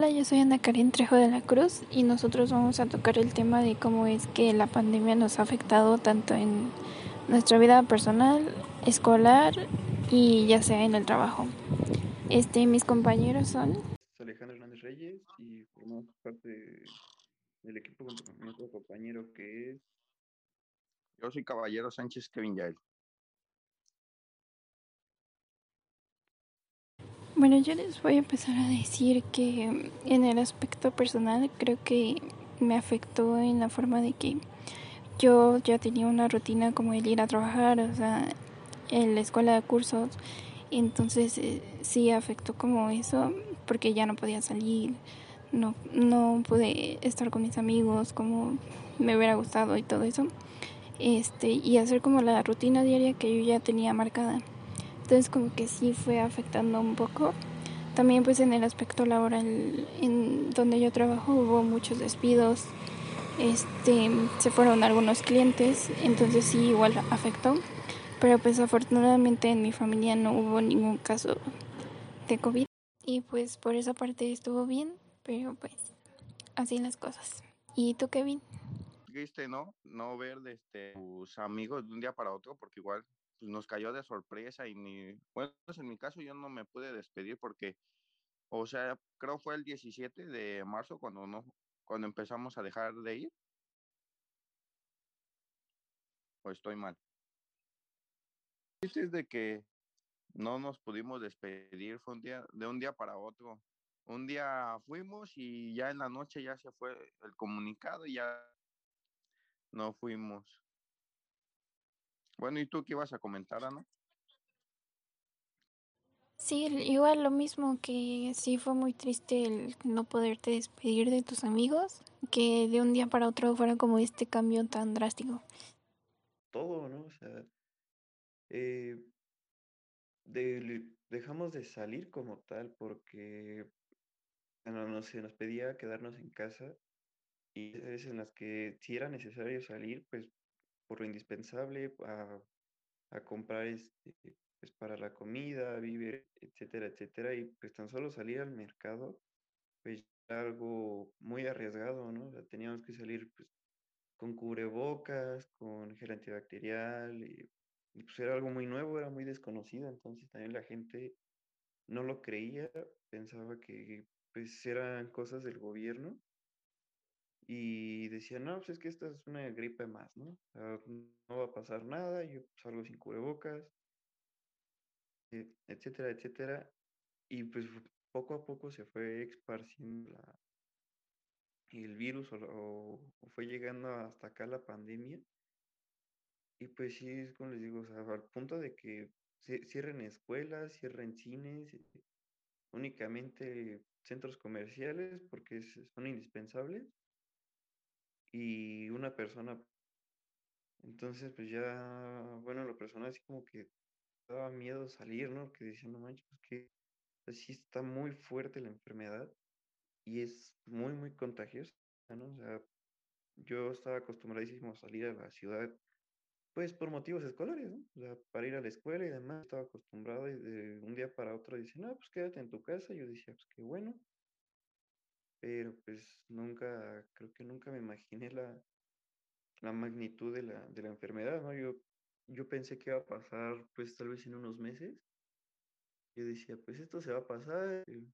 Hola, yo soy Ana Karen Trejo de la Cruz y nosotros vamos a tocar el tema de cómo es que la pandemia nos ha afectado tanto en nuestra vida personal, escolar y ya sea en el trabajo. Este, mis compañeros son Alejandro Hernández Reyes y formamos parte del equipo con nuestro compañero que es Yo soy Caballero Sánchez Kevin Yael. Bueno, yo les voy a empezar a decir que en el aspecto personal creo que me afectó en la forma de que yo ya tenía una rutina como el ir a trabajar, o sea, en la escuela de cursos, entonces eh, sí afectó como eso, porque ya no podía salir, no, no pude estar con mis amigos como me hubiera gustado y todo eso, este, y hacer como la rutina diaria que yo ya tenía marcada. Entonces como que sí fue afectando un poco. También pues en el aspecto laboral en donde yo trabajo hubo muchos despidos. Este, se fueron algunos clientes, entonces sí igual afectó. Pero pues afortunadamente en mi familia no hubo ningún caso de COVID. Y pues por esa parte estuvo bien, pero pues así las cosas. ¿Y tú, Kevin? Triste, ¿no? No ver de este, tus amigos de un día para otro, porque igual pues, nos cayó de sorpresa y ni, bueno, en mi caso yo no me pude despedir porque, o sea, creo fue el 17 de marzo cuando no, cuando empezamos a dejar de ir. O estoy mal. Es de que no nos pudimos despedir, fue un día, de un día para otro. Un día fuimos y ya en la noche ya se fue el comunicado y ya no fuimos. Bueno, ¿y tú qué ibas a comentar, Ana? Sí, igual lo mismo que sí fue muy triste el no poderte despedir de tus amigos, que de un día para otro fuera como este cambio tan drástico. todo, ¿no? O sea, eh, de- dejamos de salir como tal porque bueno, no se nos pedía quedarnos en casa y es en las que si era necesario salir, pues por lo indispensable a, comprar este, pues para la comida, vivir, etcétera, etcétera, y pues tan solo salir al mercado, pues era algo muy arriesgado, ¿no? Teníamos que salir pues con cubrebocas, con gel antibacterial, y, y, pues era algo muy nuevo, era muy desconocido, entonces también la gente no lo creía, pensaba que pues eran cosas del gobierno y decía, no, pues es que esta es una gripe más, ¿no? No va a pasar nada, yo salgo sin cubrebocas, eh, etcétera, etcétera. Y pues poco a poco se fue esparciendo el virus o, fue llegando hasta acá la pandemia. Y pues sí, como les digo, al punto de que cierren escuelas, cierren cines, únicamente centros comerciales porque son indispensables y una persona. Entonces, pues ya, bueno, la persona así como que daba miedo salir, ¿no? Que decía, no manches, pues que así está muy fuerte la enfermedad y es muy, muy contagiosa, ¿no? O sea, yo estaba acostumbradísimo a salir a la ciudad, pues por motivos escolares, ¿no? O sea, para ir a la escuela y demás, estaba acostumbrado y de un día para otro dice, no, pues quédate en tu casa. Yo decía, pues qué bueno, pero pues nunca, creo que nunca me imaginé la, la magnitud de la, de la enfermedad, ¿no? Yo, yo pensé que iba a pasar, pues tal vez en unos meses. Yo decía, pues esto se va a pasar, el,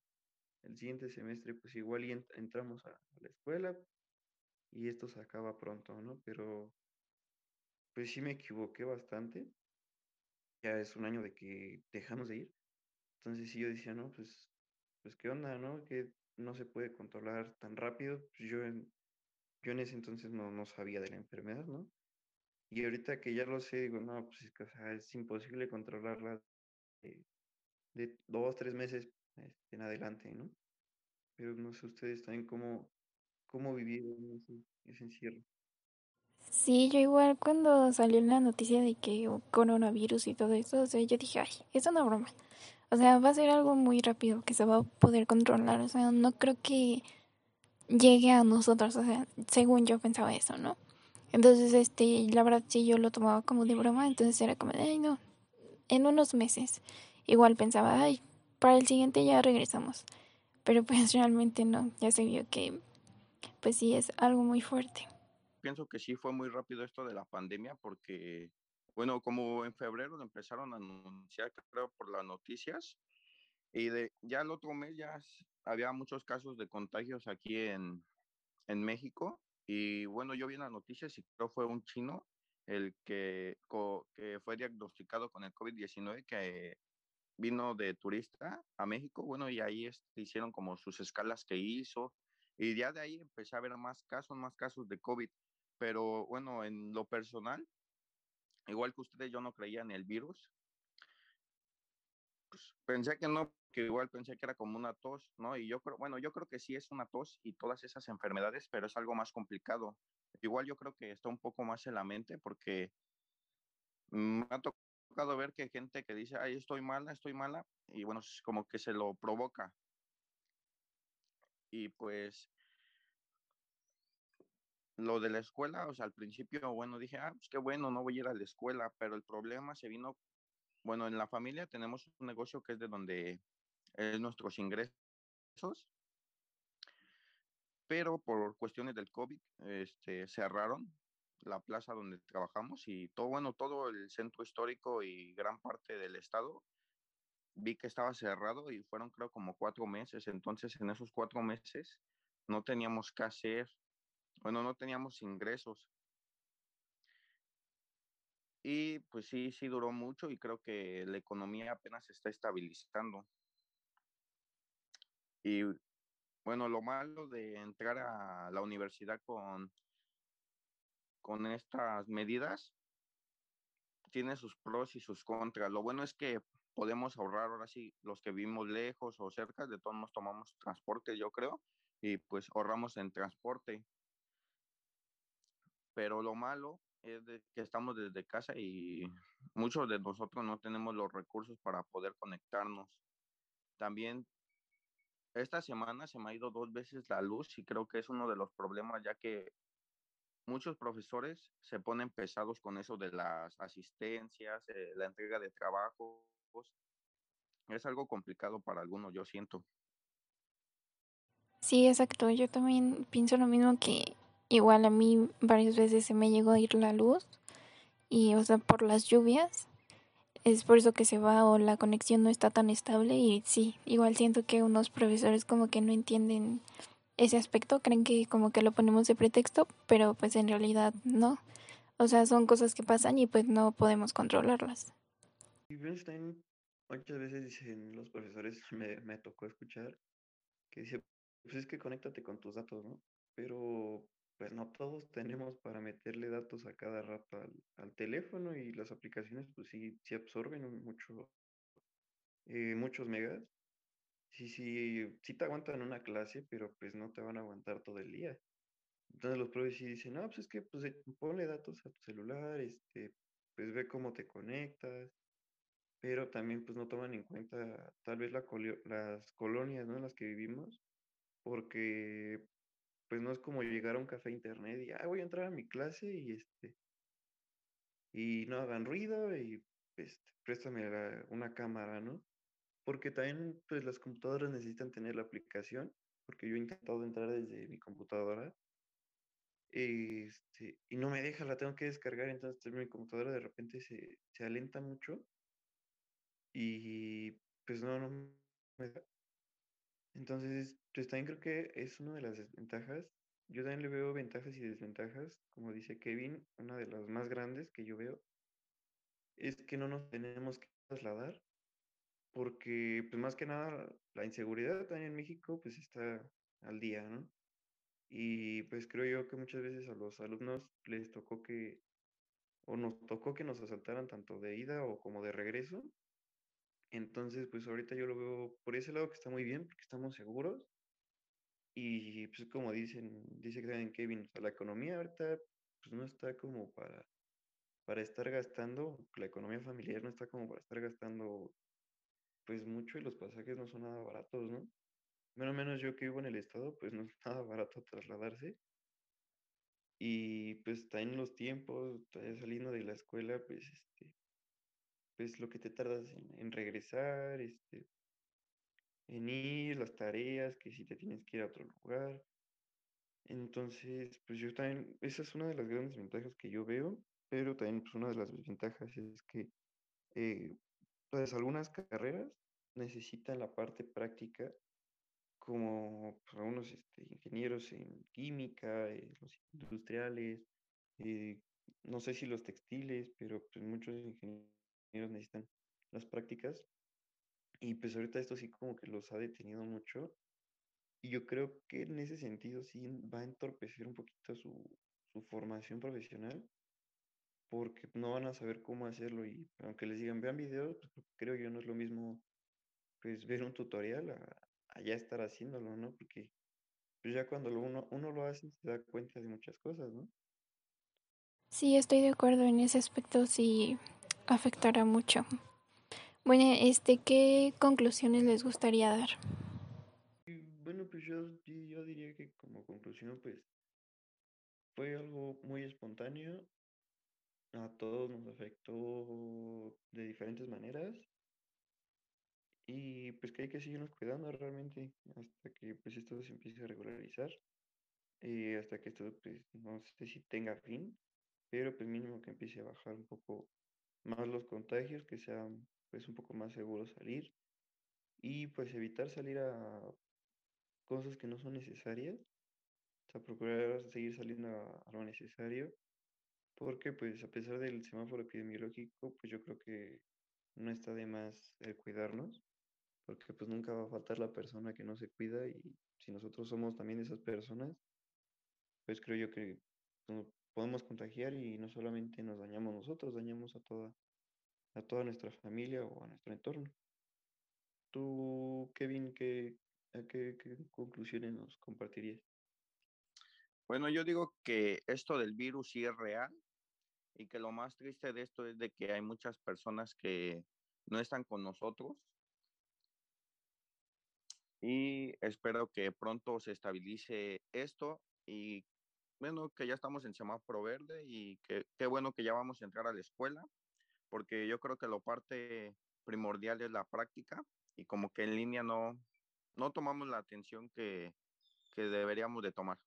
el siguiente semestre, pues igual y ent- entramos a, a la escuela y esto se acaba pronto, ¿no? Pero pues sí me equivoqué bastante. Ya es un año de que dejamos de ir. Entonces sí yo decía, no, pues, pues qué onda, ¿no? Que no se puede controlar tan rápido. Pues yo en, yo en ese entonces no, no sabía de la enfermedad, ¿no? Y ahorita que ya lo sé, digo, no, pues es que, es imposible controlarla de, dos, tres meses este, en adelante, ¿no? Pero no sé ustedes también cómo, cómo vivieron ese, ese encierro. Sí, yo igual cuando salió la noticia de que coronavirus y todo eso, o sea, yo dije, ay, es una broma. O sea, va a ser algo muy rápido que se va a poder controlar. O sea, no creo que llegue a nosotros. O sea, según yo pensaba eso, ¿no? Entonces, este, la verdad sí yo lo tomaba como de broma. Entonces era como ay, no, en unos meses. Igual pensaba, ay, para el siguiente ya regresamos. pero pues realmente no, ya se vio que pues sí es algo muy fuerte. Pienso que sí fue muy rápido esto de la pandemia porque, bueno, como en febrero empezaron a anunciar, creo, por las noticias, y de, ya el otro mes ya había muchos casos de contagios aquí en, en México. Y bueno, yo vi en las noticias y creo fue un chino el que, que fue diagnosticado con el COVID-19 que vino de turista a México, bueno, y ahí hicieron como sus escalas que hizo, y ya de ahí empecé a ver más casos, más casos de COVID, pero bueno, en lo personal, igual que ustedes, yo no creía en el virus, pues pensé que no, que igual pensé que era como una tos, ¿no? Y yo creo, bueno, yo creo que sí es una tos y todas esas enfermedades, pero es algo más complicado. Igual yo creo que está un poco más en la mente porque me ha tocado ver que gente que dice, ay, estoy mala, estoy mala, y bueno, es como que se lo provoca. Y pues lo de la escuela, o sea, al principio, bueno, dije, ah, pues qué bueno, no voy a ir a la escuela, pero el problema se vino, bueno, en la familia tenemos un negocio que es de donde es nuestros ingresos, pero por cuestiones del COVID, este, cerraron la plaza donde trabajamos y todo, bueno, todo el centro histórico y gran parte del estado vi que estaba cerrado y fueron creo como cuatro meses. Entonces en esos cuatro meses no teníamos que hacer, bueno, no teníamos ingresos. Y pues sí, sí duró mucho y creo que la economía apenas se está estabilizando. Y bueno, lo malo de entrar a la universidad con con estas medidas tiene sus pros y sus contras. Lo bueno es que podemos ahorrar ahora sí los que vivimos lejos o cerca, de todos nos tomamos transporte, yo creo, y pues ahorramos en transporte. Pero lo malo es de que estamos desde casa y muchos de nosotros no tenemos los recursos para poder conectarnos. También esta semana se me ha ido dos veces la luz y creo que es uno de los problemas ya que muchos profesores se ponen pesados con eso de las asistencias, eh, la entrega de trabajos. Es algo complicado para algunos, yo siento. Sí, exacto. Yo también pienso lo mismo que igual a mí varias veces se me llegó a ir la luz y, o sea, por las lluvias. Es por eso que se va o la conexión no está tan estable y sí, igual siento que unos profesores como que no entienden ese aspecto, creen que como que lo ponemos de pretexto, pero pues en realidad no. O sea, son cosas que pasan y pues no podemos controlarlas. Y muchas veces dicen los profesores, me, me tocó escuchar, que dice, pues es que conéctate con tus datos, ¿no? Pero pues no todos tenemos para meterle datos a cada rato al, teléfono y las aplicaciones pues sí, sí absorben mucho, eh, muchos megas sí, sí, sí te aguantan una clase, pero pues no te van a aguantar todo el día. Entonces los profes sí dicen, no, pues es que pues eh, ponle datos a tu celular, este, pues ve cómo te conectas, pero también pues no toman en cuenta tal vez la las colonias, ¿no? En las que vivimos, porque pues no es como llegar a un café internet y, ah, voy a entrar a mi clase y este, y no hagan ruido y pues préstame una cámara, ¿no? Porque también, pues, las computadoras necesitan tener la aplicación, porque yo he intentado entrar desde mi computadora, este, y no me deja, la tengo que descargar, entonces mi computadora de repente se, se alenta mucho y pues no, no me da. Entonces, pues también creo que es una de las desventajas. Yo también le veo ventajas y desventajas, como dice Kevin, una de las más grandes que yo veo es que no nos tenemos que trasladar porque pues más que nada la inseguridad también en México pues está al día, ¿no? Y pues creo yo que muchas veces a los alumnos les tocó que, o nos tocó que nos asaltaran tanto de ida o como de regreso. Entonces pues ahorita yo lo veo por ese lado que está muy bien, porque estamos seguros. Y pues como dicen, dice que Kevin, la economía ahorita pues no está como para, para estar gastando, la economía familiar no está como para estar gastando pues mucho y los pasajes no son nada baratos, ¿no? Menos menos yo que vivo en el estado, pues no es nada barato trasladarse. Y pues está en los tiempos, saliendo de la escuela, pues este, pues lo que te tardas en, regresar, este, en ir, las tareas, que si te tienes que ir a otro lugar. Entonces, pues yo también, esa es una de las grandes ventajas que yo veo, pero también pues una de las desventajas es que eh, pues algunas carreras necesitan la parte práctica, como pues, algunos este, ingenieros en química, eh, los industriales, eh, no sé si los textiles, pero pues muchos ingenieros necesitan las prácticas. Y pues ahorita esto sí como que los ha detenido mucho. Y yo creo que en ese sentido sí va a entorpecer un poquito su, su formación profesional, porque no van a saber cómo hacerlo. Y aunque les digan, vean videos, pues creo yo no es lo mismo pues ver un tutorial a, ya estar haciéndolo, ¿no? Porque pues ya cuando uno, uno lo hace se da cuenta de muchas cosas, ¿no? Sí, estoy de acuerdo en ese aspecto, sí afectará mucho. Bueno, este, ¿qué conclusiones les gustaría dar? Bueno, pues yo, yo diría que como conclusión, pues fue algo muy espontáneo, a todos nos afectó de diferentes maneras y pues que hay que seguirnos cuidando realmente hasta que pues esto se empiece a regularizar y hasta que esto pues no sé si tenga fin, pero pues mínimo que empiece a bajar un poco más los contagios, que sea pues un poco más seguro salir y pues evitar salir a cosas que no son necesarias, o sea, procurar seguir saliendo a, a lo necesario, porque pues a pesar del semáforo epidemiológico, pues yo creo que no está de más el cuidarnos, porque pues nunca va a faltar la persona que no se cuida y si nosotros somos también esas personas, pues creo yo que nos podemos contagiar y no solamente nos dañamos nosotros, dañamos a toda, a toda nuestra familia o a nuestro entorno. Tú, Kevin, ¿qué, qué conclusiones nos compartirías? Bueno, yo digo que esto del virus sí es real y que lo más triste de esto es de que hay muchas personas que no están con nosotros y espero que pronto se estabilice esto y bueno, que ya estamos en semáforo verde y que qué bueno que ya vamos a entrar a la escuela, porque yo creo que la parte primordial es la práctica y como que en línea no, no tomamos la atención que, que deberíamos de tomar.